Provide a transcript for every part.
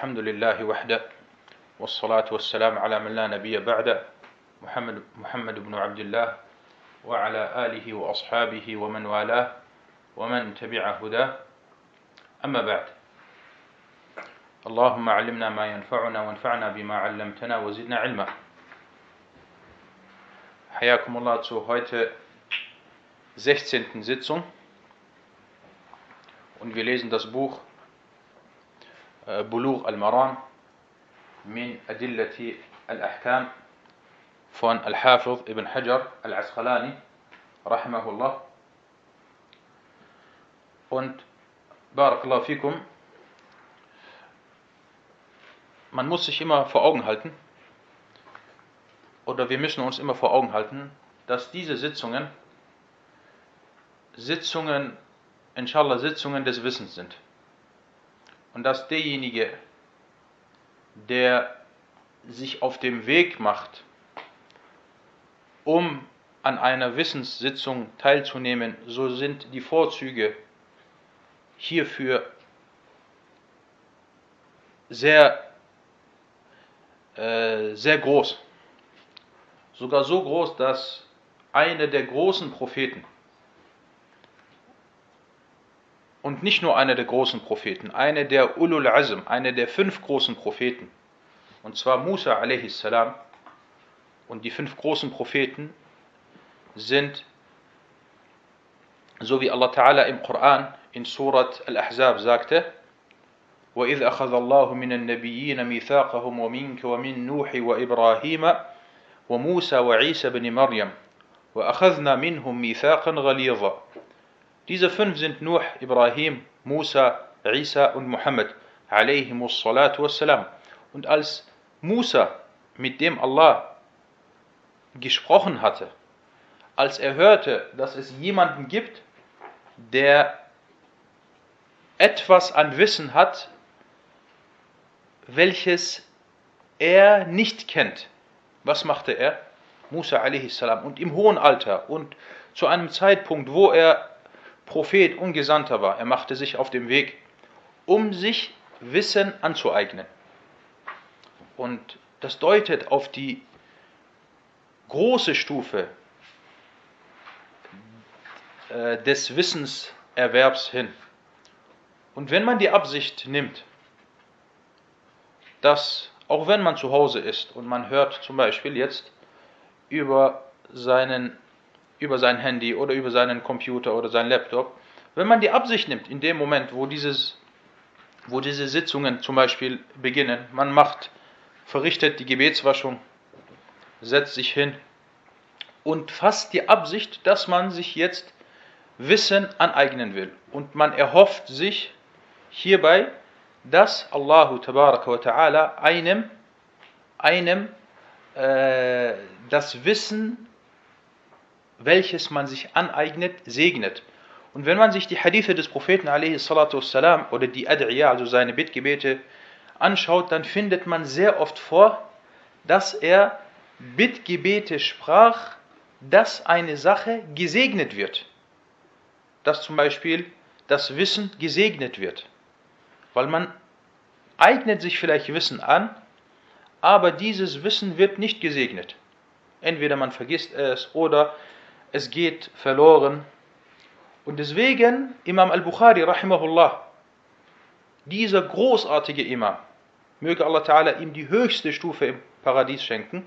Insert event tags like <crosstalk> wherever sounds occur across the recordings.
الحمد لله وحده والصلاة والسلام على من لا نبي بعد محمد, محمد بن عبد الله وعلى آله وأصحابه ومن والاه ومن تبع هداه أما بعد اللهم علمنا ما ينفعنا وانفعنا بما علمتنا وزدنا علما حياكم الله zu heute 16. Sitzung und wir lesen das Buch بلوغ المرام من أدلة الأحكام von Al-Hafiz ibn Hajar al-Asqalani rahimahullah und Barakallahu fikum man muss sich immer vor Augen halten oder wir müssen uns immer vor Augen halten, dass diese Sitzungen Sitzungen, inshallah Sitzungen des Wissens sind und dass derjenige, der sich auf dem Weg macht, um an einer Wissenssitzung teilzunehmen, so sind die Vorzüge hierfür sehr, äh, sehr groß. Sogar so groß, dass einer der großen Propheten, und nicht nur einer der großen Propheten, einer der Ulul Azm, einer der fünf großen Propheten, und zwar Musa a.s. Und die fünf großen Propheten sind, so wie Allah Ta'ala im Koran in Surat Al-Ahzab sagte, وإذ أخذ الله من النبيين ميثاقهم ومنك ومن نوح وإبراهيم وموسى وعيسى بن مريم وأخذنا منهم ميثاقا غليظا diese fünf sind Nuh, Ibrahim, Musa, Isa und Muhammad. Und als Musa, mit dem Allah gesprochen hatte, als er hörte, dass es jemanden gibt, der etwas an Wissen hat, welches er nicht kennt. Was machte er? Musa a.s. und im hohen Alter und zu einem Zeitpunkt, wo er Prophet und Gesandter war, er machte sich auf den Weg, um sich Wissen anzueignen. Und das deutet auf die große Stufe äh, des Wissenserwerbs hin. Und wenn man die Absicht nimmt, dass auch wenn man zu Hause ist und man hört zum Beispiel jetzt über, seinen, über sein Handy oder über seinen Computer oder seinen Laptop, wenn man die Absicht nimmt, in dem Moment, wo, dieses, wo diese Sitzungen zum Beispiel beginnen, man macht, verrichtet die Gebetswaschung, setzt sich hin und fasst die Absicht, dass man sich jetzt Wissen aneignen will. Und man erhofft sich hierbei, dass wa Ta'ala einem, einem äh, das Wissen, welches man sich aneignet, segnet. Und wenn man sich die Hadithe des Propheten والسلام, oder die Ad'iya, also seine Bittgebete, anschaut, dann findet man sehr oft vor, dass er Bittgebete sprach, dass eine Sache gesegnet wird. Dass zum Beispiel das Wissen gesegnet wird. Weil man eignet sich vielleicht Wissen an, aber dieses Wissen wird nicht gesegnet. Entweder man vergisst es oder es geht verloren. Und deswegen Imam al-Bukhari rahimahullah, dieser großartige Imam, möge Allah Ta'ala ihm die höchste Stufe im Paradies schenken,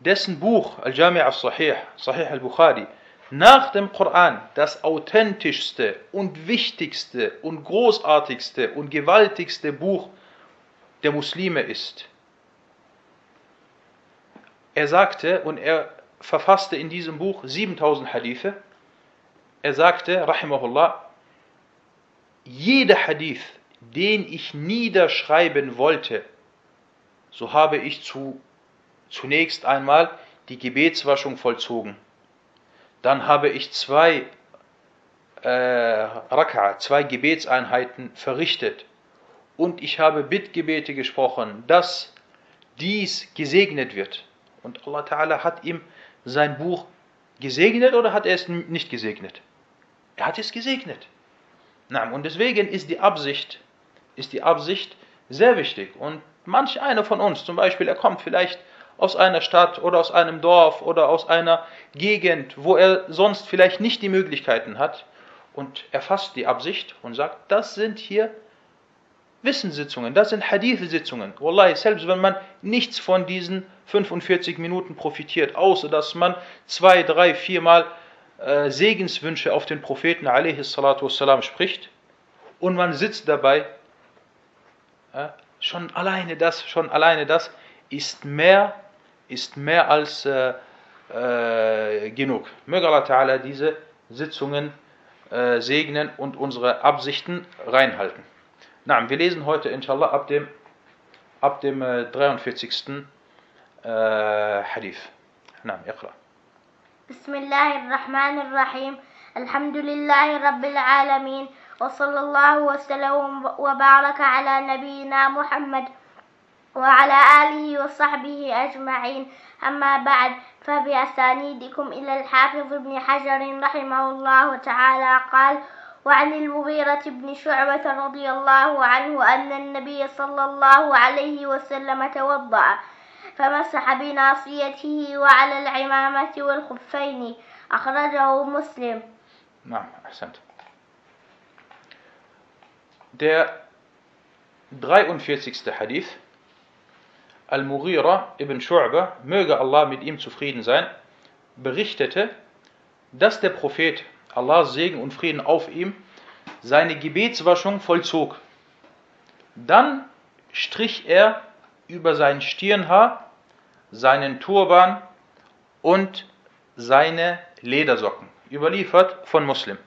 dessen Buch Al-Jami' al-Sahih, Sahih al-Bukhari, nach dem Koran das authentischste und wichtigste und großartigste und gewaltigste Buch der Muslime ist. Er sagte und er verfasste in diesem Buch 7000 Hadithe. Er sagte, Rahimahullah, jeder Hadith, den ich niederschreiben wollte, so habe ich zu, zunächst einmal die Gebetswaschung vollzogen dann habe ich zwei äh, Raka, zwei Gebetseinheiten verrichtet und ich habe Bittgebete gesprochen, dass dies gesegnet wird. Und Allah Ta'ala hat ihm sein Buch gesegnet oder hat er es nicht gesegnet? Er hat es gesegnet. Und deswegen ist die Absicht ist die Absicht sehr wichtig. Und manch einer von uns, zum Beispiel, er kommt vielleicht aus einer Stadt oder aus einem Dorf oder aus einer Gegend, wo er sonst vielleicht nicht die Möglichkeiten hat, und er fasst die Absicht und sagt, das sind hier Wissenssitzungen, das sind Hadith-Sitzungen. Wallahi, selbst wenn man nichts von diesen 45 Minuten profitiert, außer dass man zwei, drei, viermal äh, Segenswünsche auf den Propheten والسلام, spricht und man sitzt dabei, äh, schon alleine das, schon alleine das ist mehr, ist mehr als äh, äh genug. Möge Allah Ta'ala diese Sitzungen äh, segnen und unsere Absichten reinhalten. Na, wir lesen heute inshallah ab dem, ab dem äh, 43. Äh, Hadith. Na, اقرأ. بسم الله الرحمن الرحيم الحمد لله رب العالمين وصلى الله وسلم وبارك على نبينا محمد وعلى آله وصحبه أجمعين أما بعد فبأسانيدكم إلى الحافظ ابن حجر رحمه الله تعالى قال وعن المغيرة بن شعبة رضي الله عنه أن النبي صلى الله عليه وسلم توضأ فمسح بناصيته وعلى العمامة والخفين. أخرجه مسلم. نعم أحسنت. Der 43. Hadith. Al-Mughira ibn Shu'ba, möge Allah mit ihm zufrieden sein, berichtete, dass der Prophet, Allahs Segen und Frieden auf ihm, seine Gebetswaschung vollzog. Dann strich er über sein Stirnhaar, seinen Turban und seine Ledersocken. Überliefert von Muslim.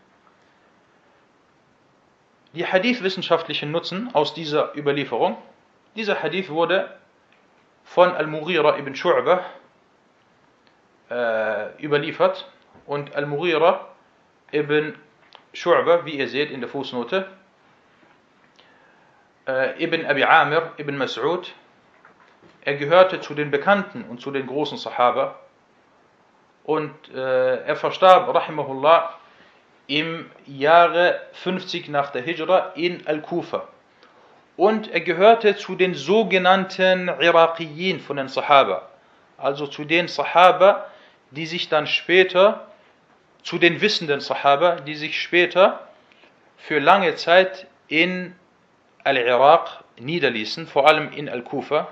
Die Hadith-wissenschaftlichen Nutzen aus dieser Überlieferung. Dieser Hadith wurde von Al-Mughira ibn Shu'bah äh, überliefert und Al-Mughira ibn Shu'bah, wie ihr seht in der Fußnote, äh, ibn Abi Amir ibn Mas'ud, er gehörte zu den Bekannten und zu den großen Sahaba. Und äh, er verstarb, rahimahullah, im Jahre 50 nach der Hijra in Al-Kufa. Und er gehörte zu den sogenannten Iraqiyin von den Sahaba, also zu den Sahaba, die sich dann später, zu den wissenden Sahaba, die sich später für lange Zeit in Al-Iraq niederließen, vor allem in Al-Kufa.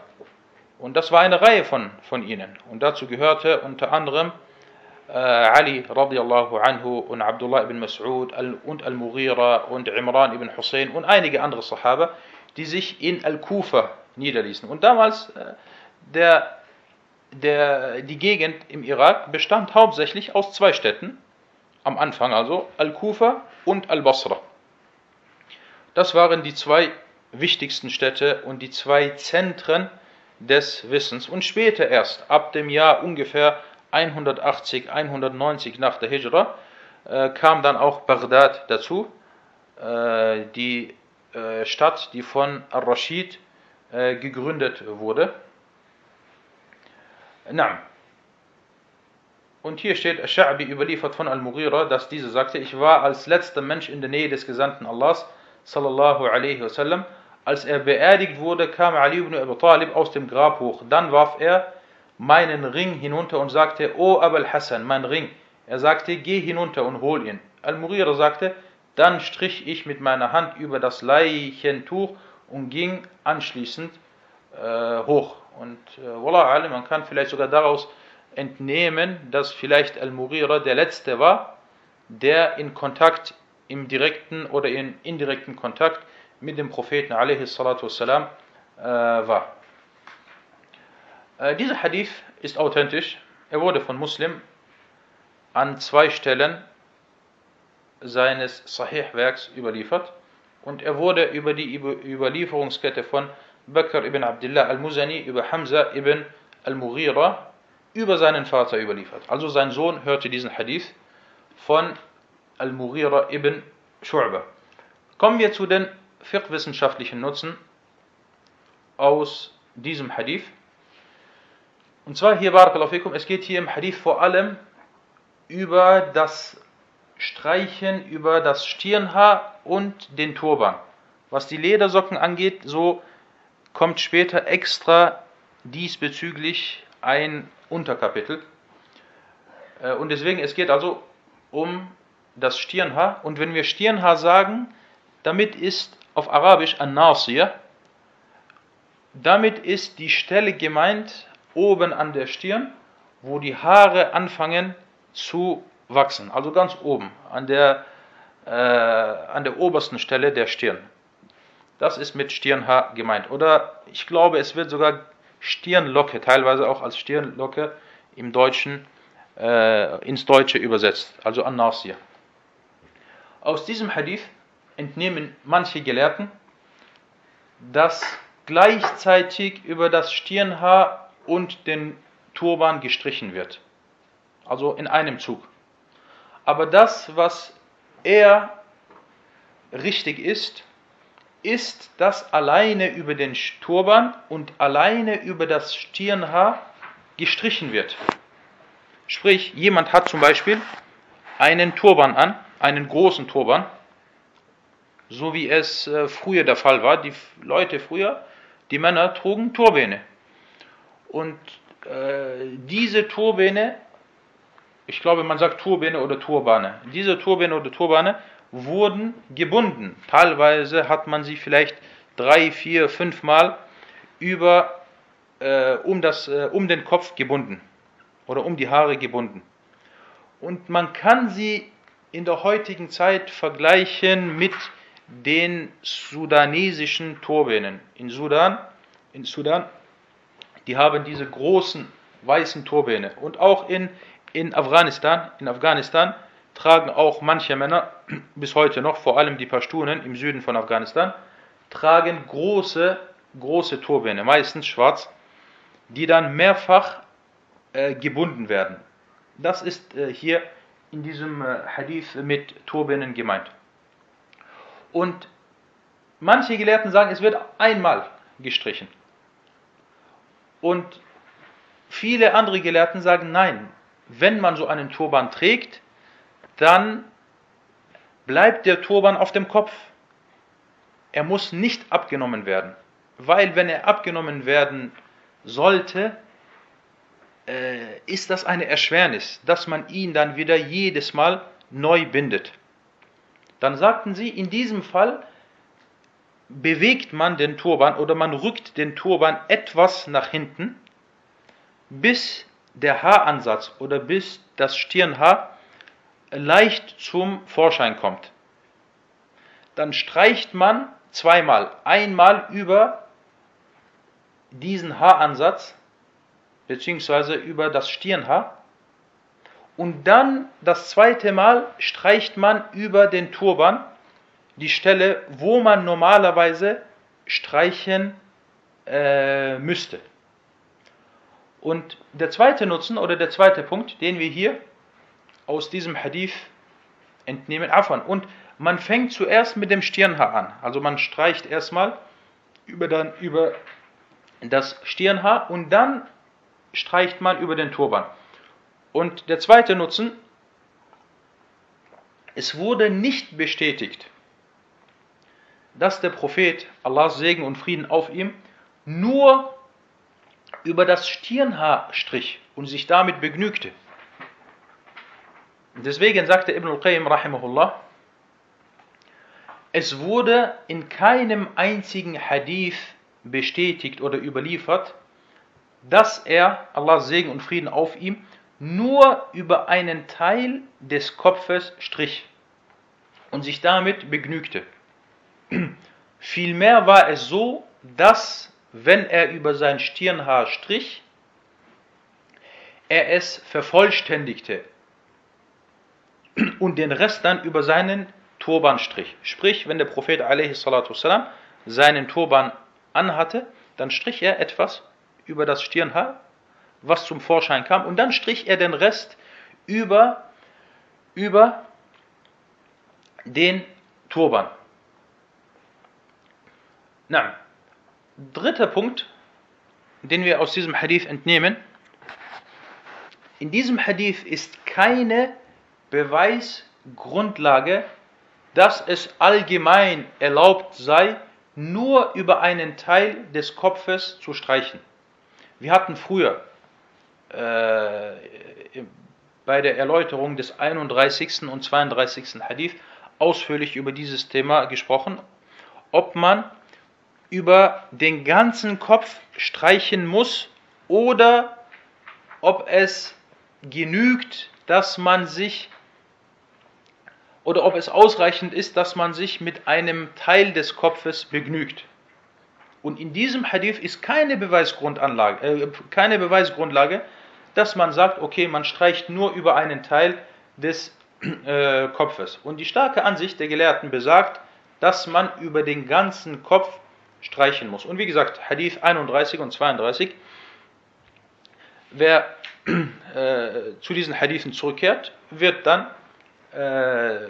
Und das war eine Reihe von, von ihnen. Und dazu gehörte unter anderem äh, Ali radiallahu anhu und Abdullah ibn Mas'ud und Al-Mughira und Imran ibn Hussein und einige andere Sahaba, die sich in Al-Kufa niederließen. Und damals, äh, der, der, die Gegend im Irak bestand hauptsächlich aus zwei Städten, am Anfang also, Al-Kufa und Al-Basra. Das waren die zwei wichtigsten Städte und die zwei Zentren des Wissens. Und später erst, ab dem Jahr ungefähr 180, 190 nach der Hijra, äh, kam dann auch Bagdad dazu, äh, die äh, Stadt, die von Al-Rashid äh, gegründet wurde. Na. Und hier steht, Sha'bi überliefert von Al-Mughira, dass diese sagte, ich war als letzter Mensch in der Nähe des Gesandten Allahs, sallallahu alaihi wasallam. Als er beerdigt wurde, kam Ali ibn Abi Talib aus dem Grab hoch. Dann warf er meinen Ring hinunter und sagte, O Abul Hassan, mein Ring. Er sagte, geh hinunter und hol ihn. Al-Mughira sagte, dann strich ich mit meiner Hand über das Leichentuch und ging anschließend äh, hoch. Und äh, Wallah man kann vielleicht sogar daraus entnehmen, dass vielleicht Al-Mughira der Letzte war, der in Kontakt, im direkten oder in indirekten Kontakt mit dem Propheten والسلام, äh, war. Äh, dieser Hadith ist authentisch. Er wurde von Muslim an zwei Stellen seines Sahih-Werks überliefert und er wurde über die Überlieferungskette von Bakr ibn Abdullah al-Muzani über Hamza ibn al-Mughira über seinen Vater überliefert. Also sein Sohn hörte diesen Hadith von al-Mughira ibn Shu'ba. Kommen wir zu den fiqh-wissenschaftlichen Nutzen aus diesem Hadith. Und zwar hier, Barakallahu es geht hier im Hadith vor allem über das Streichen über das Stirnhaar und den Turban. Was die Ledersocken angeht, so kommt später extra diesbezüglich ein Unterkapitel. Äh, und deswegen, es geht also um das Stirnhaar. Und wenn wir Stirnhaar sagen, damit ist auf Arabisch an-Nasir, damit ist die Stelle gemeint oben an der Stirn, wo die Haare anfangen zu wachsen. Also ganz oben, an der, äh, an der obersten Stelle der Stirn. Das ist mit Stirnhaar gemeint. Oder ich glaube, es wird sogar Stirnlocke, teilweise auch als Stirnlocke im Deutschen, äh, ins Deutsche übersetzt, also an-Nasir. Aus diesem Hadith entnehmen manche Gelehrten, dass gleichzeitig über das Stirnhaar und den Turban gestrichen wird. Also in einem Zug. Aber das, was eher richtig ist, ist, dass alleine über den Turban und alleine über das Stirnhaar gestrichen wird. Sprich, jemand hat zum Beispiel einen Turban an, einen großen Turban, so wie es äh, früher der Fall war. Die Leute früher, die Männer trugen Turbäne. Und äh, diese Turbäne, ich glaube, man sagt Turbäne oder Turbane, diese Turbäne oder Turbane wurden gebunden. Teilweise hat man sie vielleicht drei, vier, fünf Mal über, äh, um, das, äh, um den Kopf gebunden oder um die Haare gebunden. Und man kann sie in der heutigen Zeit vergleichen mit den sudanesischen Turbänen. In Sudan, in Sudan, die haben diese großen weißen Turbäne. Und auch in, in Afghanistan, in Afghanistan tragen auch manche Männer <clears throat> bis heute noch, vor allem die Pashtunen im Süden von Afghanistan, tragen große, große Turbäne, meistens schwarz, die dann mehrfach äh, gebunden werden. Das ist äh, hier in diesem äh, Hadith mit Turbanen gemeint. Und manche Gelehrten sagen, es wird einmal gestrichen. Und viele andere Gelehrten sagen, nein, wenn man so einen Turban trägt, dann bleibt der Turban auf dem Kopf. Er muss nicht abgenommen werden. Weil wenn er abgenommen werden sollte, äh, ist das eine Erschwernis, dass man ihn dann wieder jedes Mal neu bindet. Dann sagten sie, in diesem Fall bewegt man den Turban oder man rückt den Turban etwas nach hinten, bis der Haaransatz oder bis das Stirnhaar leicht zum Vorschein kommt. Dann streicht man zweimal, einmal über diesen Haaransatz beziehungsweise über das Stirnhaar. Und dann das zweite Mal streicht man über den Turban die Stelle, wo man normalerweise streichen äh, müsste. Und der zweite Nutzen oder der zweite Punkt, den wir hier aus diesem Hadith entnehmen, Afan. Und man fängt zuerst mit dem Stirnhaar an. Also man streicht erstmal über, dann, über das Stirnhaar und dann streicht man über den Turban. Und der zweite Nutzen, es wurde nicht bestätigt, dass der Prophet, Allahs Segen und Frieden auf ihm, nur über das Stirnhaar strich und sich damit begnügte. Deswegen sagte Ibn al-Qayyim rahimahullah, es wurde in keinem einzigen Hadith bestätigt oder überliefert, dass er, Allahs Segen und Frieden auf ihm, nur über einen Teil des Kopfes strich und sich damit begnügte. <clears throat> Vielmehr war es so, dass, wenn er über sein Stirnhaar strich, er es vervollständigte und den Rest dann über seinen Turban strich. Sprich, wenn der Prophet a.s. seinen Turban anhatte, dann strich er etwas über das Stirnhaar, was zum Vorschein kam, und dann strich er den Rest über, über den Turban. Na, dritter Punkt, den wir aus diesem Hadith entnehmen. In diesem Hadith ist keine Beweisgrundlage, dass es allgemein erlaubt sei, nur über einen Teil des Kopfes zu streichen. Wir hatten früher äh, bei der Erläuterung des 31. und 32. Hadith ausführlich über dieses Thema gesprochen, ob man über den ganzen Kopf streichen muss oder ob es genügt, dass man sich oder ob es ausreichend ist, dass man sich mit einem Teil des Kopfes begnügt. Und in diesem Hadith ist keine Beweisgrundlage, äh, keine Beweisgrundlage, dass man sagt, okay, man streicht nur über einen Teil des äh, Kopfes. Und die starke Ansicht der Gelehrten besagt, dass man über den ganzen Kopf streichen muss. Und wie gesagt, Hadith 31 und 32, wer äh, zu diesen Hadithen zurückkehrt, wird dann äh,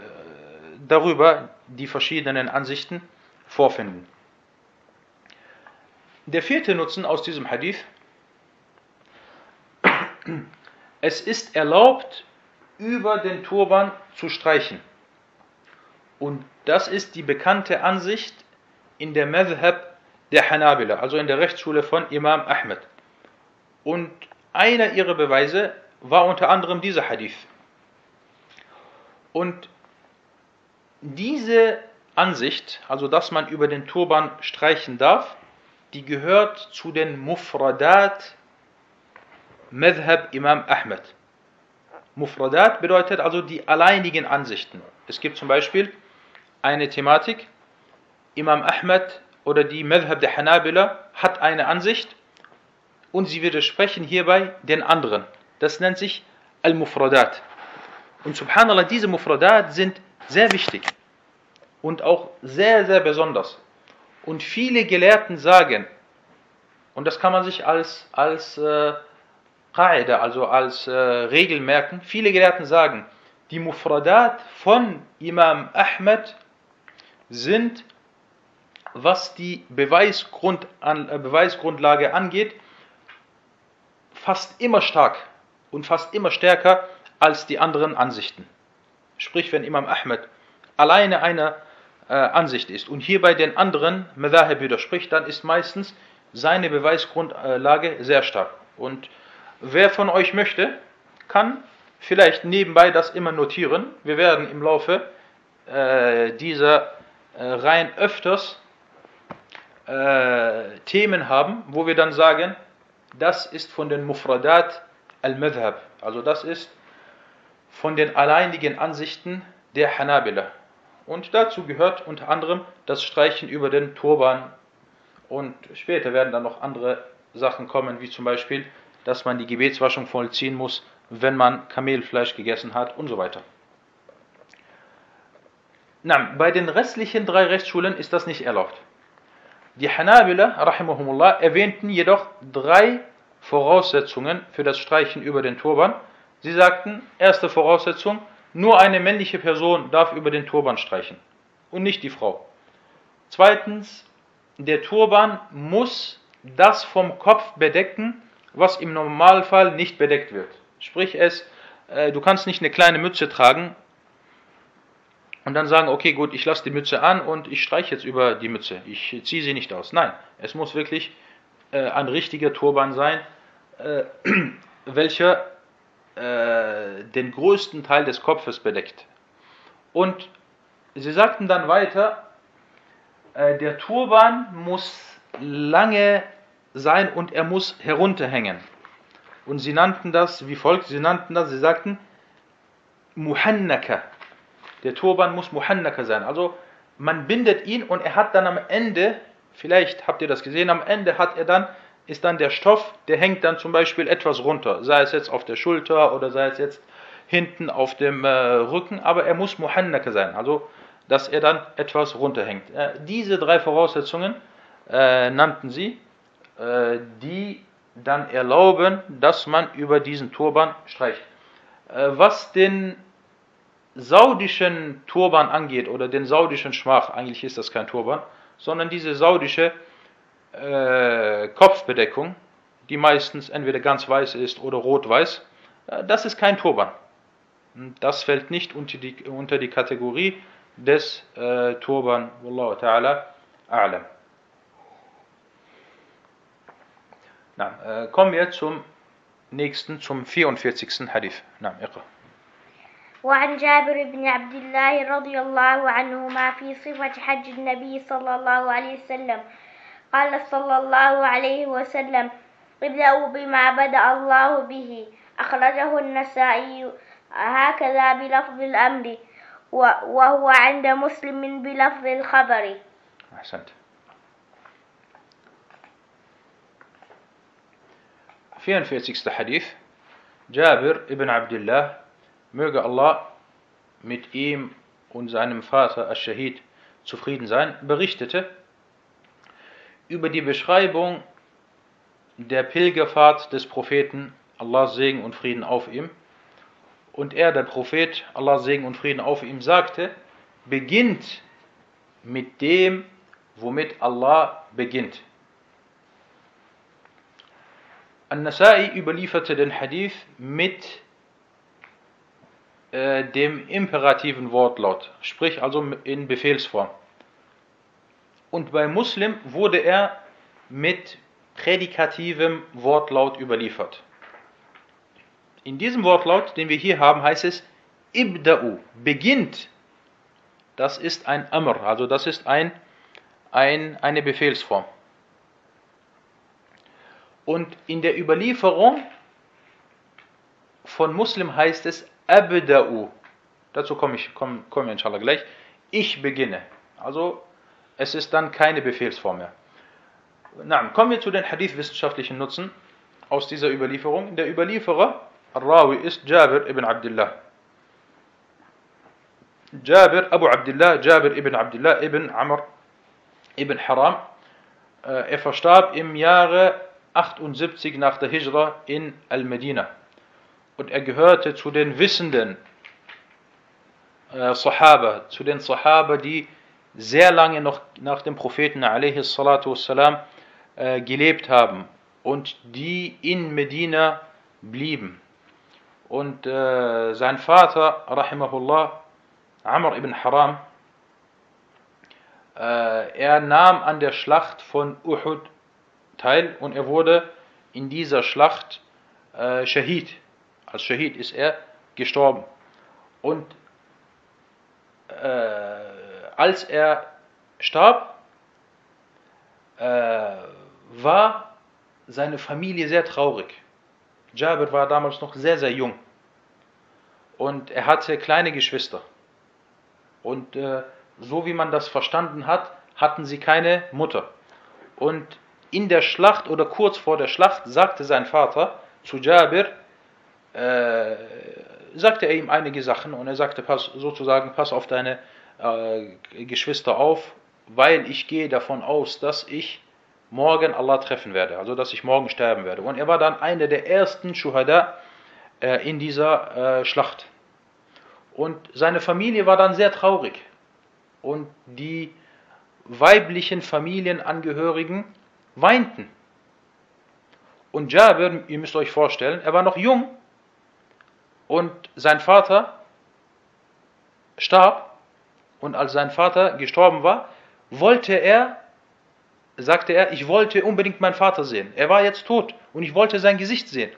darüber die verschiedenen Ansichten vorfinden. Der vierte Nutzen aus diesem Hadith, <clears throat> es ist erlaubt, über den Turban zu streichen. Und das ist die bekannte Ansicht in der Madhab der Hanabila, also in der Rechtsschule von Imam Ahmed. Und einer ihrer Beweise war unter anderem dieser Hadith. Und diese Ansicht, also dass man über den Turban streichen darf, die gehört zu den Mufradat Madhab Imam Ahmed. Mufradat bedeutet also die alleinigen Ansichten. Es gibt zum Beispiel eine Thematik, Imam Ahmed oder die Madhab der Hanabila hat eine Ansicht und sie widersprechen hierbei den anderen. Das nennt sich Al-Mufradat. Und subhanallah, diese Mufradat sind sehr wichtig und auch sehr, sehr besonders. Und viele Gelehrten sagen, und das kann man sich als, als äh, Qaida, also als äh, Regel merken, viele Gelehrten sagen, die Mufradat von Imam Ahmed sind, was die Beweisgrund, an, äh, Beweisgrundlage angeht, fast immer stark und fast immer stärker als die anderen Ansichten. Sprich, wenn Imam Ahmed alleine einer äh, Ansicht ist und hierbei den anderen Madhahib widerspricht, dann ist meistens seine Beweisgrundlage sehr stark. Und wer von euch möchte, kann vielleicht nebenbei das immer notieren. Wir werden im Laufe äh, dieser äh, Reihen öfters äh, Themen haben, wo wir dann sagen, das ist von den Mufradat al-Madhab. Also das ist von den alleinigen Ansichten der Hanabila. Und dazu gehört unter anderem das Streichen über den Turban. Und später werden dann noch andere Sachen kommen, wie zum Beispiel, dass man die Gebetswaschung vollziehen muss, wenn man Kamelfleisch gegessen hat und so weiter. Na, bei den restlichen drei Rechtsschulen ist das nicht erlaubt. Die Hanabila, rahimahumullah, erwähnten jedoch drei Voraussetzungen für das Streichen über den Turban. Sie sagten, erste Voraussetzung, nur eine männliche Person darf über den Turban streichen und nicht die Frau. Zweitens, der Turban muss das vom Kopf bedecken, was im Normalfall nicht bedeckt wird. Sprich es, äh, du kannst nicht eine kleine Mütze tragen und dann sagen, okay, gut, ich lasse die Mütze an und ich streiche jetzt über die Mütze. Ich ziehe sie nicht aus. Nein, es muss wirklich äh, ein richtiger Turban sein, äh, <clears throat> welcher äh, den größten Teil des Kopfes bedeckt. Und sie sagten dann weiter, äh, der Turban muss lange sein und er muss herunterhängen. Und sie nannten das wie folgt, sie nannten das, sie sagten, Muhannaka. Der Turban muss Muhannaka sein. Also man bindet ihn und er hat dann am Ende, vielleicht habt ihr das gesehen, am Ende hat er dann ist dann der Stoff, der hängt dann zum Beispiel etwas runter, sei es jetzt auf der Schulter oder sei es jetzt hinten auf dem äh, Rücken, aber er muss Muhannaka sein, also dass er dann etwas runterhängt. Äh, diese drei Voraussetzungen äh, nannten sie, äh, die dann erlauben, dass man über diesen Turban streicht. Äh, was den saudischen Turban angeht oder den saudischen Schmach, eigentlich ist das kein Turban, sondern diese saudische äh, Kopfbedeckung, die meistens entweder ganz weiß ist oder rot-weiß, äh, das ist kein Turban. Das fällt nicht unter die, unter die Kategorie des äh, Turban. Wallahu ta'ala a'lam. Na, äh, kommen wir zum nächsten, zum 44. Hadith. Na, اقرأ. وعن جابر بن عبد الله رضي الله عنهما في صفة حج النبي صلى الله عليه وسلم قال صلى الله عليه وسلم ابدأوا بما بدأ الله به أخرجه النسائي هكذا بلفظ الأمر وهو عند مسلم بلفظ الخبر أحسنت 44. Hadith. Jabir ibn Abdullah, möge Allah mit ihm und seinem Vater Ash-Shahid zufrieden sein, berichtete über die Beschreibung der Pilgerfahrt des Propheten, Allah Segen und Frieden auf ihm. Und er, der Prophet, Allah Segen und Frieden auf ihm, sagte, beginnt mit dem, womit Allah beginnt. An-Nasai überlieferte den Hadith mit äh, dem imperativen Wortlaut, sprich also in Befehlsform. Und bei Muslim wurde er mit prädikativem Wortlaut überliefert. In diesem Wortlaut, den wir hier haben, heißt es Ibda'u, beginnt. Das ist ein Amr, also das ist ein, ein, eine Befehlsform. Und in der Überlieferung von Muslim heißt es Abda'u. Dazu komme ich, komme, komme inshallah gleich. Ich beginne. Also es ist dann keine Befehlsform mehr. Na, kommen wir zu den Hadith-wissenschaftlichen Nutzen aus dieser Überlieferung. Der Überlieferer, Rawi, ist Jabir ibn Abdullah. Jabir, Abu Abdullah, Jabir ibn Abdullah ibn Amr ibn Haram. Äh, er verstarb im Jahre 78 nach der Hijra in Al-Medina. Und er gehörte zu den Wissenden äh, Sahaba, zu den Sahaba, die sehr lange noch nach dem Propheten والسلام, äh, gelebt haben und die in Medina blieben. Und äh, sein Vater, rahimahullah, Amr ibn Haram, äh, er nahm an der Schlacht von Uhud teil und er wurde in dieser Schlacht äh, Shahid. Als Shahid ist er gestorben. Und äh, als er starb, äh, war seine Familie sehr traurig. Jabir war damals noch sehr, sehr jung. Und er hatte kleine Geschwister. Und äh, so wie man das verstanden hat, hatten sie keine Mutter. Und in der Schlacht oder kurz vor der Schlacht sagte sein Vater zu Jabir, äh, sagte er ihm einige Sachen und er sagte pass, sozusagen, pass auf deine äh, Geschwister auf, weil ich gehe davon aus, dass ich morgen Allah treffen werde, also dass ich morgen sterben werde. Und er war dann einer der ersten Shuhada äh, in dieser äh, Schlacht. Und seine Familie war dann sehr traurig. Und die weiblichen Familienangehörigen weinten. Und Jabir, ihr müsst euch vorstellen, er war noch jung und sein Vater starb und als sein Vater gestorben war, wollte er, sagte er, ich wollte unbedingt meinen Vater sehen. Er war jetzt tot und ich wollte sein Gesicht sehen.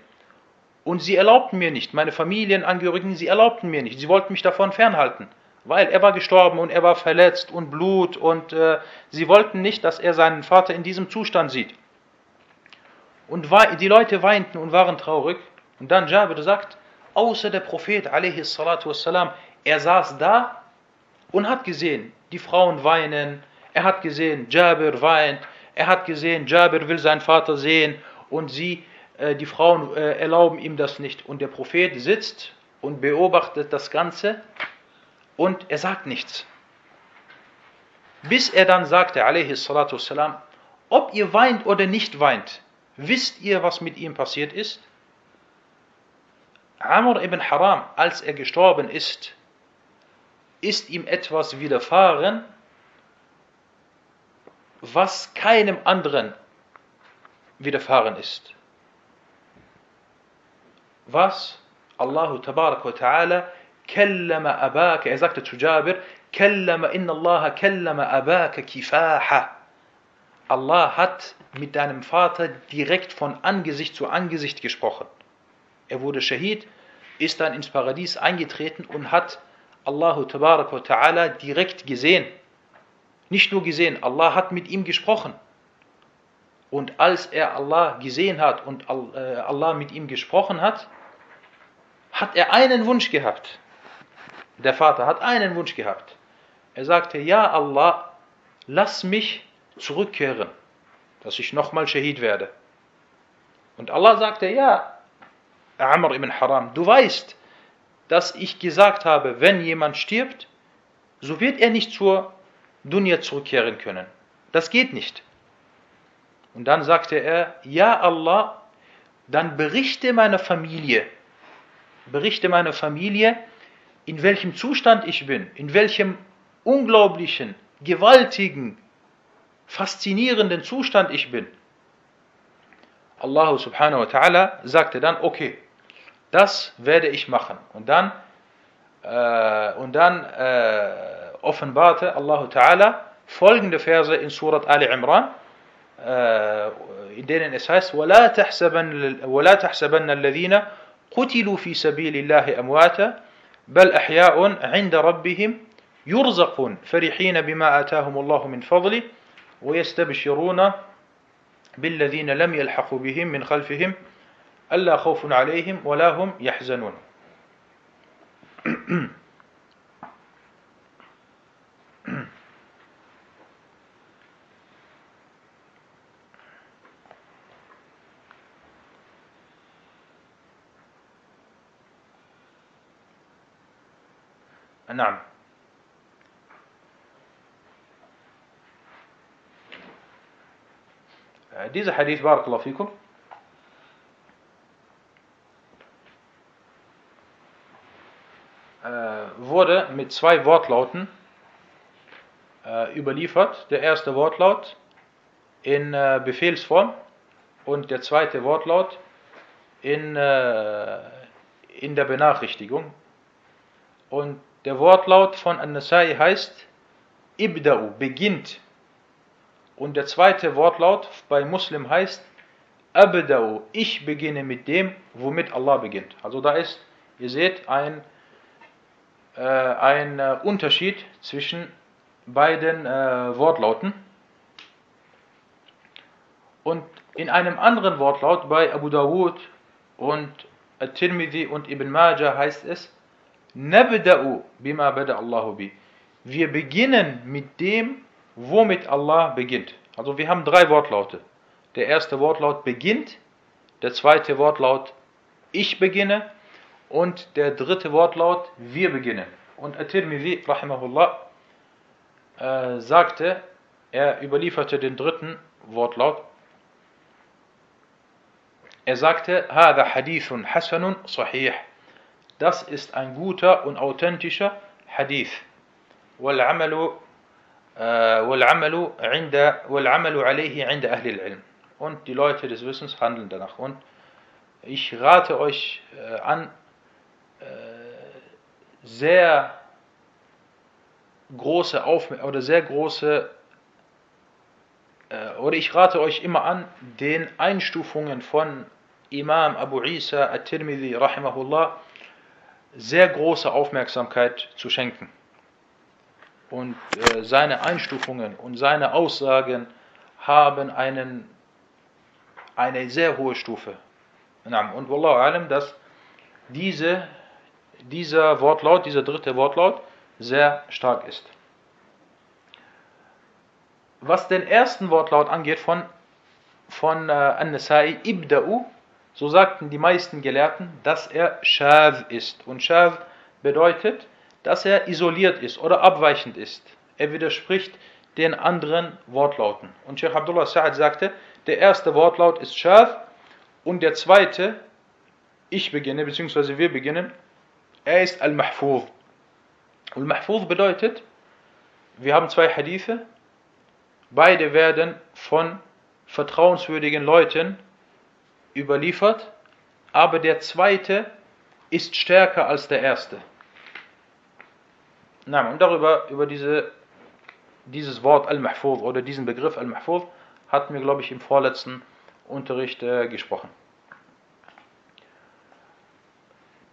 Und sie erlaubten mir nicht, meine Familienangehörigen, sie erlaubten mir nicht, sie wollten mich davon fernhalten weil er war gestorben und er war verletzt und Blut und äh, sie wollten nicht, dass er seinen Vater in diesem Zustand sieht. Und die Leute weinten und waren traurig. Und dann Jabir sagt, außer der Prophet wassalam, er saß da und hat gesehen, die Frauen weinen, er hat gesehen, Jabir weint, er hat gesehen, Jabir will seinen Vater sehen und sie, äh, die Frauen äh, erlauben ihm das nicht. Und der Prophet sitzt und beobachtet das Ganze und er sagt nichts. Bis er dann sagte, alayhi ob ihr weint oder nicht weint, wisst ihr, was mit ihm passiert ist? Amr ibn Haram, als er gestorben ist, ist ihm etwas widerfahren, was keinem anderen widerfahren ist. Was Allah ta'ala kellama abaka, er sagte zu Jabir, kellama inna Allah kellama abaka kifaha. Allah hat mit deinem Vater direkt von Angesicht zu Angesicht gesprochen. Er wurde Schahid, ist dann ins Paradies eingetreten und hat Allahu Ta'ala direkt gesehen. Nicht nur gesehen, Allah hat mit ihm gesprochen. Und als er Allah gesehen hat und äh, Allah mit ihm gesprochen hat, hat er einen Wunsch gehabt. Der Vater hat einen Wunsch gehabt. Er sagte, ja Allah, lass mich zurückkehren, dass ich nochmal Shahid werde. Und Allah sagte, ja, Amr ibn Haram, du weißt, dass ich gesagt habe, wenn jemand stirbt, so wird er nicht zur Dunya zurückkehren können. Das geht nicht. Und dann sagte er, ja Allah, dann berichte meiner Familie, berichte meiner Familie, in welchem Zustand ich bin, in welchem unglaublichen, gewaltigen, faszinierenden Zustand ich bin. Allah subhanahu wa ta'ala sagte dann, okay, das werde ich machen. Und dann, äh, und dann äh, offenbarte Allah ta'ala folgende Verse in Surat Ali Imran, äh, in denen es heißt, وَلَا تَحْسَبَنَّ, ولا تحسبن الَّذِينَ قُتِلُوا فِي سَبِيلِ اللَّهِ أَمْوَاتًا بَلْ أَحْيَاءٌ عِنْدَ رَبِّهِمْ يُرْزَقُونَ فَرِحِينَ بِمَا آتَاهُمُ اللَّهُ مِنْ فَضْلِهِ ويستبشرون بالذين لم يلحقوا بهم من خلفهم ألا خوف عليهم ولا هم يحزنون. نعم. هذا حديث بارك الله فيكم. Mit zwei Wortlauten äh, überliefert. Der erste Wortlaut in äh, Befehlsform und der zweite Wortlaut in, äh, in der Benachrichtigung. Und der Wortlaut von An-Nasai heißt Ibda'u, beginnt. Und der zweite Wortlaut bei Muslim heißt Abda'u, ich beginne mit dem, womit Allah beginnt. Also da ist, ihr seht, ein, äh, ein äh, Unterschied zwischen beiden äh, Wortlauten. Und in einem anderen Wortlaut bei Abu Dawud und At-Tirmidhi und Ibn Majah heißt es Nabda'u bima bada Allahu bi. Wir beginnen mit dem, womit Allah beginnt. Also wir haben drei Wortlaute. Der erste Wortlaut beginnt, der zweite Wortlaut ich beginne und der dritte Wortlaut wir beginnen. Und At-Tirmidhi, rahimahullah, äh, sagte, er überlieferte den dritten Wortlaut. Er sagte, هذا حديث حسن صحيح. Das ist ein guter und authentischer Hadith. والعمل والعمل عند والعمل عليه عند أهل العلم und die Leute des Wissens handeln danach und ich rate euch äh, an äh, sehr große Aufmerksamkeit oder sehr große äh, oder ich rate euch immer an den Einstufungen von Imam Abu Isa at-Tirmidhi rahimahullah sehr große Aufmerksamkeit zu schenken und äh, seine Einstufungen und seine Aussagen haben einen, eine sehr hohe Stufe. Und Wallahu alam, dass diese, dieser Wortlaut, dieser dritte Wortlaut, sehr stark ist. Was den ersten Wortlaut angeht von, von äh, An-Nasai, Ibda'u, so sagten die meisten Gelehrten, dass er Shav ist. Und Shav bedeutet, dass er isoliert ist oder abweichend ist. Er widerspricht den anderen Wortlauten. Und Sheikh Abdullah Sa'ad sagte, der erste Wortlaut ist scharf und der zweite, ich beginne, beziehungsweise wir beginnen, er ist Al-Mahfuz. Al-Mahfuz bedeutet, wir haben zwei Hadithe, beide werden von vertrauenswürdigen Leuten überliefert, aber der zweite ist stärker als der erste. Und darüber, über diese, dieses Wort Al-Mahfuz oder diesen Begriff Al-Mahfuz hatten wir, glaube ich, im vorletzten Unterricht äh, gesprochen.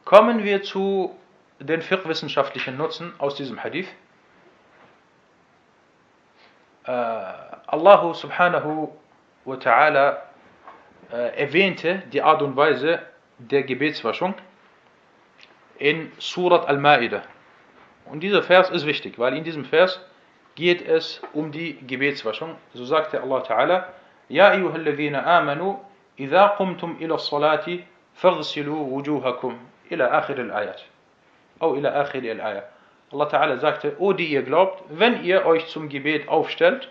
Kommen wir zu den fiqh-wissenschaftlichen Nutzen aus diesem Hadith. Äh, Allah subhanahu wa ta'ala äh, erwähnte die Art und Weise der Gebetswaschung in Surat Al-Ma'idah. Und dieser Vers ist wichtig, weil in diesem Vers geht es um die Gebetswaschung. So sagte Allah Ta'ala, Ja ayyuhalladhina amanu, idha qumtum ila salati, faghsilu wujuhakum, ila akhir al-ayat. Au ila akhir al-ayat. Allah Ta'ala sagte, O die ihr glaubt, wenn ihr euch zum Gebet aufstellt,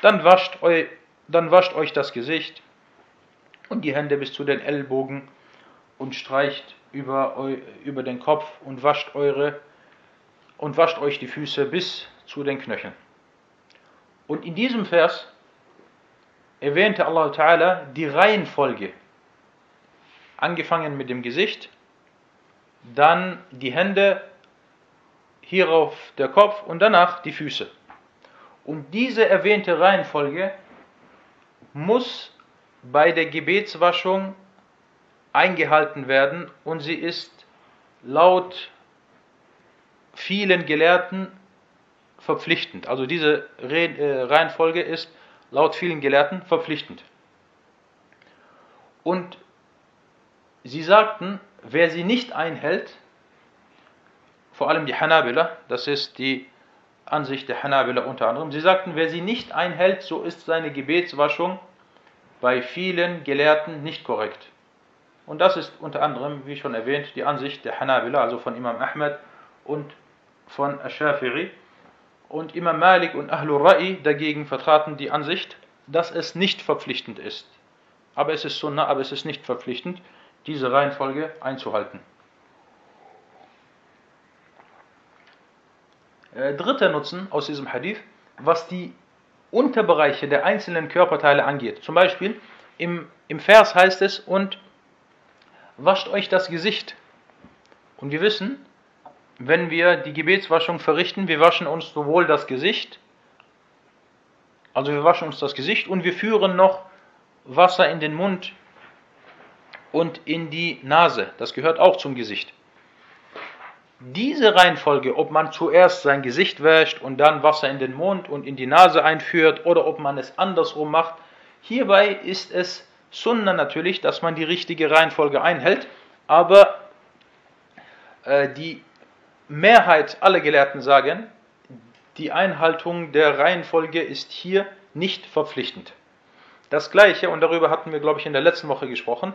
dann wascht, eu, dann wascht euch das Gesicht und die Hände bis zu den Ellbogen und streicht über, über den Kopf und wascht eure und wascht euch die Füße bis zu den Knöcheln. Und in diesem Vers erwähnte Allah Ta'ala die Reihenfolge. Angefangen mit dem Gesicht, dann die Hände, hierauf der Kopf und danach die Füße. Und diese erwähnte Reihenfolge muss bei der Gebetswaschung eingehalten werden und sie ist laut vielen Gelehrten verpflichtend. Also diese äh, Reihenfolge ist laut vielen Gelehrten verpflichtend. Und sie sagten, wer sie nicht einhält, vor allem die Hanabila, das ist die Ansicht der Hanabila unter anderem, sie sagten, wer sie nicht einhält, so ist seine Gebetswaschung bei vielen Gelehrten nicht korrekt. Und das ist unter anderem, wie schon erwähnt, die Ansicht der Hanabila, also von Imam Ahmed und von Ash-Shafi'i. Und Imam Malik und Ahlul Ra'i dagegen vertraten die Ansicht, dass es nicht verpflichtend ist. Aber es ist Sunnah, aber es ist nicht verpflichtend, diese Reihenfolge einzuhalten. Äh, dritter Nutzen aus diesem Hadith, was die Unterbereiche der einzelnen Körperteile angeht. Zum Beispiel im, im Vers heißt es, und wascht euch das Gesicht. Und wir wissen, wenn wir die Gebetswaschung verrichten, wir waschen uns sowohl das Gesicht, also wir waschen uns das Gesicht und wir führen noch Wasser in den Mund und in die Nase. Das gehört auch zum Gesicht. Diese Reihenfolge, ob man zuerst sein Gesicht wäscht und dann Wasser in den Mund und in die Nase einführt oder ob man es andersrum macht, hierbei ist es Sunna natürlich, dass man die richtige Reihenfolge einhält, aber äh, die Mehrheit aller Gelehrten sagen, die Einhaltung der Reihenfolge ist hier nicht verpflichtend. Das gleiche, und darüber hatten wir, glaube ich, in der letzten Woche gesprochen,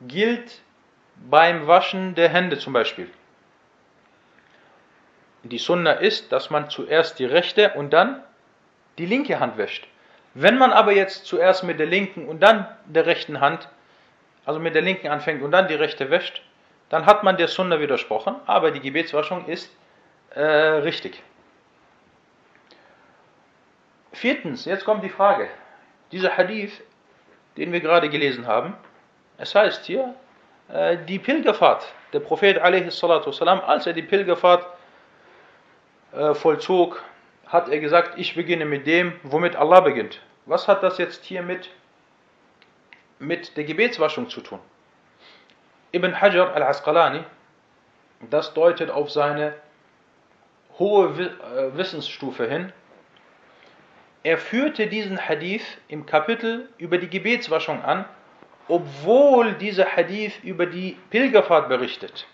gilt beim Waschen der Hände zum Beispiel. Die Sunna ist, dass man zuerst die rechte und dann die linke Hand wäscht. Wenn man aber jetzt zuerst mit der linken und dann der rechten Hand, also mit der linken anfängt und dann die rechte wäscht, dann hat man der Sunna widersprochen, aber die Gebetswaschung ist äh, richtig. Viertens, jetzt kommt die Frage. Dieser Hadith, den wir gerade gelesen haben, es heißt hier, äh, die Pilgerfahrt, der Prophet والسلام, als er die Pilgerfahrt äh, vollzog, hat er gesagt, ich beginne mit dem, womit Allah beginnt. Was hat das jetzt hier mit, mit der Gebetswaschung zu tun? Ibn Hajar al-Asqalani, das deutet auf seine hohe äh, Wissensstufe hin. Er führte diesen Hadith im Kapitel über die Gebetswaschung an, obwohl dieser Hadith über die Pilgerfahrt berichtet.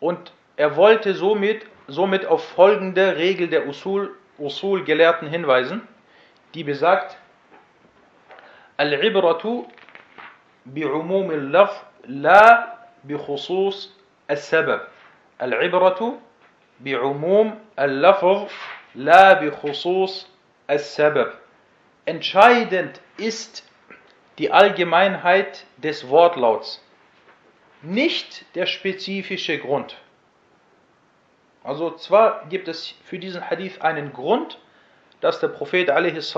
Und er wollte somit, somit auf folgende Regel der Usul, Usul-Gelehrten hinweisen, die besagt, Al-Ibratu bi'umum al-lafz لا بخصوص السبب العبرة بعموم اللفظ لا بخصوص السبب Entscheidend ist die Allgemeinheit des Wortlauts, nicht der spezifische Grund. Also zwar gibt es für diesen Hadith einen Grund, dass der Prophet a.s.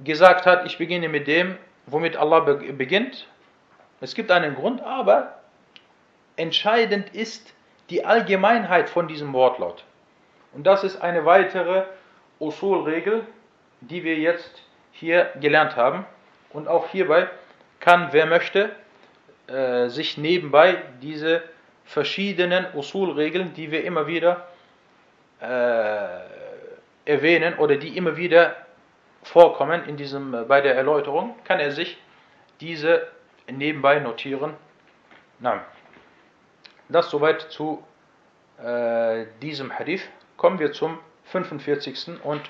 gesagt hat, ich beginne mit dem, womit Allah beginnt. Es gibt einen Grund, aber entscheidend ist die Allgemeinheit von diesem Wortlaut. Und das ist eine weitere Usul-Regel, die wir jetzt hier gelernt haben. Und auch hierbei kann, wer möchte, äh, sich nebenbei diese verschiedenen Usul-Regeln, die wir immer wieder äh, erwähnen oder die immer wieder vorkommen in diesem, äh, bei der Erläuterung, kann er sich diese nebenbei notieren. Nein. Das soweit zu äh, diesem Hadith. Kommen wir zum 45. und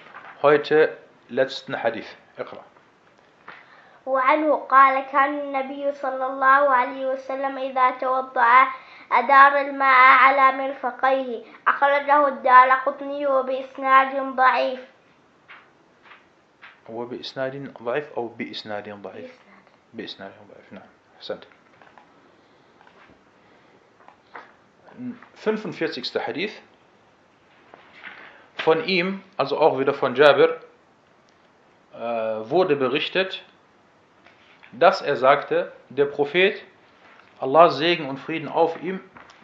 heute letzten Hadith. Iqra. وعنه قال كان النبي صلى الله عليه وسلم إذا توضأ أدار الماء على مرفقيه أخرجه الدار قطني وبإسناد ضعيف. وبإسناد ضعيف أو بإسناد ضعيف؟ بإسناد. ضعيف نعم. أحسنت. 45. Hadith von ihm, also auch wieder von Jabir, äh, wurde berichtet, dass er sagte, der Prophet, Allah Segen und Frieden auf ihm,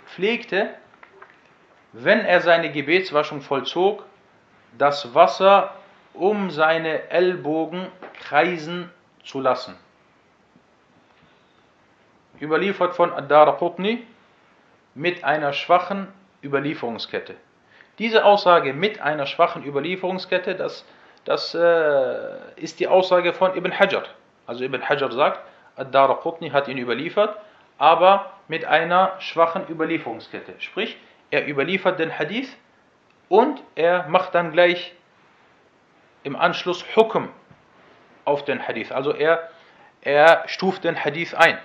pflegte, wenn er seine Gebetswaschung vollzog, das Wasser um seine Ellbogen kreisen zu lassen. Überliefert von Ad-Dara Qutni mit einer schwachen Überlieferungskette. Diese Aussage mit einer schwachen Überlieferungskette, das, das äh, ist die Aussage von Ibn Hajar. Also Ibn Hajar sagt, Ad-Dara Qutni hat ihn überliefert, aber mit einer schwachen Überlieferungskette. Sprich, er überliefert den Hadith und er macht dann gleich im Anschluss Hukm auf den Hadith. Also er, er stuft den Hadith ein.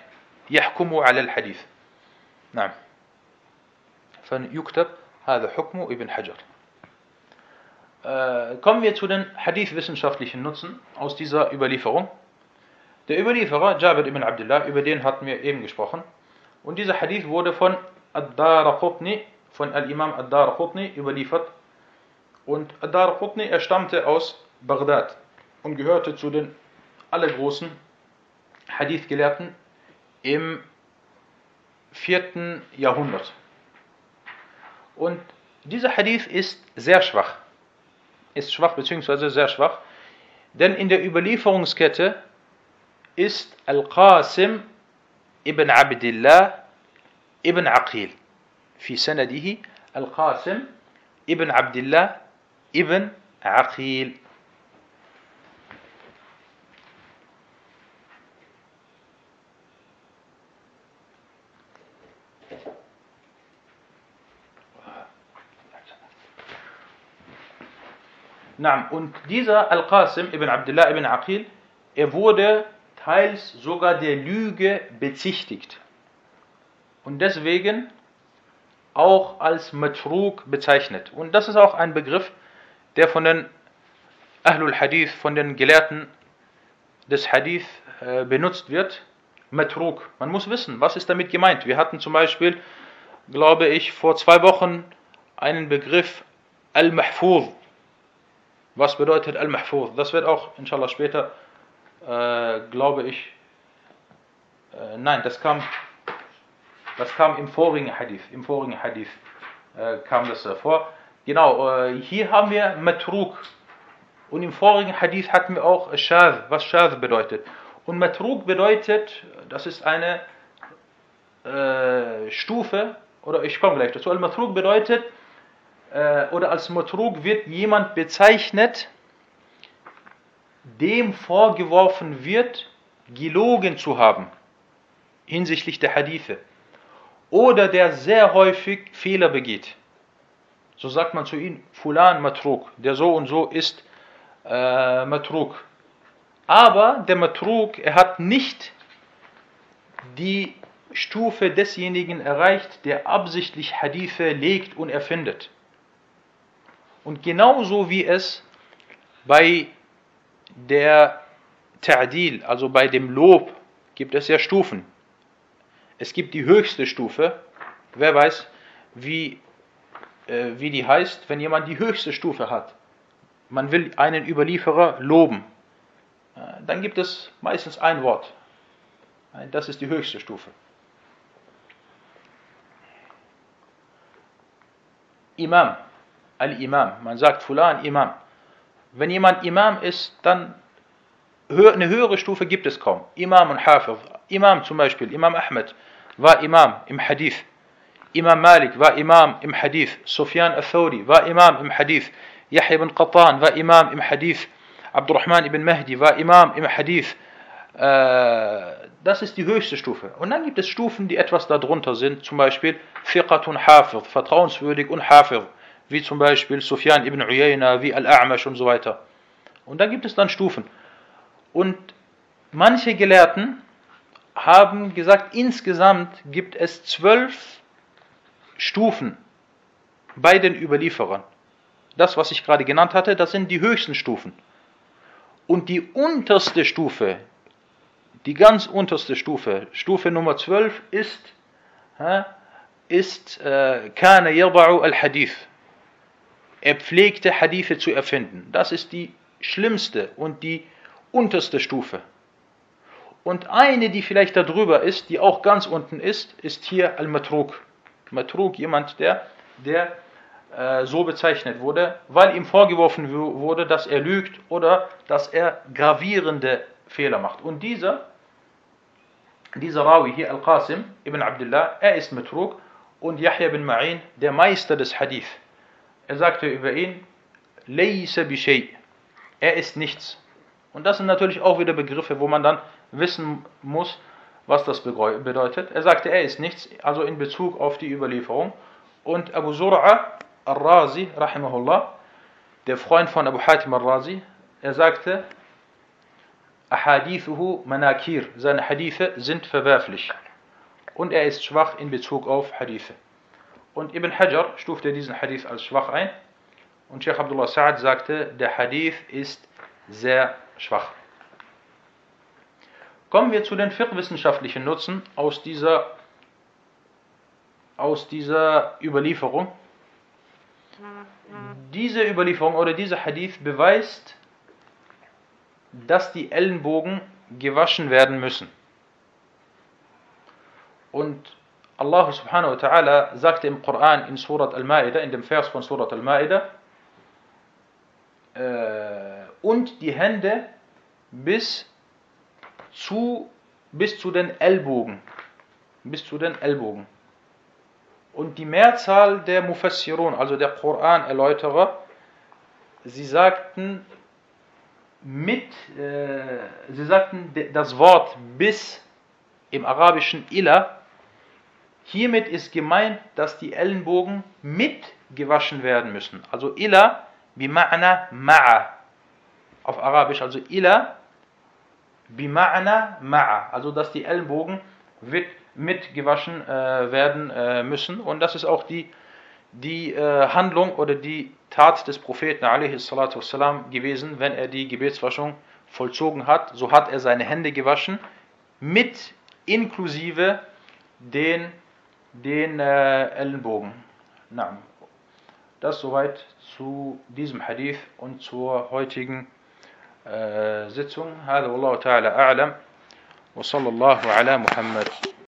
Yahkumu ala al-Hadith. نعم. فيكتب هذا حكم ابن حجر. Äh, kommen wir zu den Hadith-wissenschaftlichen Nutzen aus dieser Überlieferung. Der Überlieferer, Jabir ibn Abdullah, über den hatten wir eben gesprochen. Und dieser Hadith wurde von Ad-Daraqutni, von Al-Imam Ad-Daraqutni überliefert. Und Ad-Daraqutni, er stammte aus Bagdad und gehörte zu den allergroßen Hadith-Gelehrten im vierten Jahrhundert. Und dieser Hadith ist sehr schwach Ist schwach bzw. sehr schwach. Denn in der Überlieferungskette ist Al-Qasim ibn Abdullah ibn Aqil. في سنده القاسم ابن عبد الله ابن عقيل Und dieser Al-Qasim ibn Abdullah ibn Aqil, er wurde teils sogar der Lüge bezichtigt und deswegen auch als Matrug bezeichnet. Und das ist auch ein Begriff, der von den Ahlul Hadith, von den Gelehrten des Hadith äh, benutzt wird. Matrug. Man muss wissen, was ist damit gemeint. Wir hatten zum Beispiel, glaube ich, vor zwei Wochen einen Begriff Al-Mahfuz was bedeutet Al-Mahfuz? Das wird auch, inshallah, später, äh, glaube ich, äh, nein, das kam, das kam im vorigen Hadith. Im vorigen Hadith äh, kam das vor. Genau, äh, hier haben wir Matruk. Und im vorigen Hadith hatten wir auch Shadh, was Shadh bedeutet. Und Matruk bedeutet, das ist eine äh, Stufe, oder ich komme gleich dazu. Al-Matruk bedeutet, äh, oder als Matruk wird jemand bezeichnet, dem vorgeworfen wird, gelogen zu haben hinsichtlich der Hadithe. Oder der sehr häufig Fehler begeht. So sagt man zu ihm, Fulan Matruk, der so und so ist äh, Matruk. Aber der Matruk, er hat nicht die Stufe desjenigen erreicht, der absichtlich Hadithe legt und erfindet. Und genauso wie es bei der Ta'dil, also bei dem Lob, gibt es ja Stufen. Es gibt die höchste Stufe. Wer weiß, wie, äh, wie die heißt, wenn jemand die höchste Stufe hat. Man will einen Überlieferer loben. Äh, dann gibt es meistens ein Wort. Das ist die höchste Stufe. Imam, Al-Imam. Man sagt Fulan Imam. Wenn jemand Imam ist, dann eine höhere Stufe gibt es kaum. Imam und Hafiz. Imam zum Beispiel, Imam Ahmed war Imam im Hadith. Imam Malik war Imam im Hadith. Sufyan al-Thawri war Imam im Hadith. Yahya ibn Qattan war Imam im Hadith. Abdurrahman ibn Mahdi war Imam im Hadith. Äh, das ist die höchste Stufe. Und dann gibt es Stufen, die etwas darunter sind, zum Beispiel Fiqatun Hafir, vertrauenswürdig und Hafir, wie zum Beispiel Sufyan ibn Uyayna, wie Al-A'mash und so weiter. Und da gibt es dann Stufen. Und manche Gelehrten haben gesagt, insgesamt gibt es zwölf Stufen bei den Überlieferern. Das, was ich gerade genannt hatte, das sind die höchsten Stufen. Und die unterste Stufe, die ganz unterste Stufe, Stufe Nummer 12 ist, ist äh, Kana yada'u al-Hadith. Er pflegte Hadithe zu erfinden. Das ist die schlimmste und die unterste Stufe. Und eine, die vielleicht darüber ist, die auch ganz unten ist, ist hier Al-Matruk. Matruk, jemand, der, der äh, so bezeichnet wurde, weil ihm vorgeworfen wurde, dass er lügt oder dass er gravierende Fehler macht. Und dieser dieser Rawi hier, Al-Qasim ibn Abdullah, er ist Metrug und Yahya bin Ma'in, der Meister des Hadith. Er sagte über ihn, Laysa bishay. Er ist nichts. Und das sind natürlich auch wieder Begriffe, wo man dann wissen muss, was das bedeutet. Er sagte, er ist nichts, also in Bezug auf die Überlieferung. Und Abu Zur'a al-Razi, rahimahullah, der Freund von Abu Hatim al-Razi, er sagte, Ahadithuhu manakir, seine Hadithe sind verwerflich. Und er ist schwach in Bezug auf Hadithe. Und Ibn Hajar stufte diesen Hadith als schwach ein. Und Sheikh Abdullah Sa'ad sagte, der Hadith ist sehr schwach. Kommen wir zu den fiqh-wissenschaftlichen Nutzen aus dieser, aus dieser Überlieferung. Diese Überlieferung oder dieser Hadith beweist, dass die Ellenbogen gewaschen werden müssen. Und Allah subhanahu wa ta'ala sagte im Koran in Surat Al-Ma'idah, in dem Vers von Surat Al-Ma'idah, äh, und die Hände bis zu, bis zu den Ellbogen. Bis zu den Ellbogen. Und die Mehrzahl der Mufassirun, also der Koran-Erläuterer, sie sagten, mit, äh, sie sagten das Wort bis im arabischen ila, hiermit ist gemeint, dass die Ellenbogen mit gewaschen werden müssen. Also ila bima'na ma'a. Auf Arabisch, also ila bima'na ma'a. Also dass die Ellenbogen mit gewaschen äh, werden äh, müssen. Und das ist auch die die äh, Handlung oder die Tat des Propheten والسلام, gewesen, wenn er die Gebetswaschung vollzogen hat. So hat er seine Hände gewaschen, mit inklusive den, den äh, Ellenbogen. Na, das soweit zu diesem Hadith und zur heutigen äh, Sitzung. هذا والله تعالى أعلم وصلى الله على محمد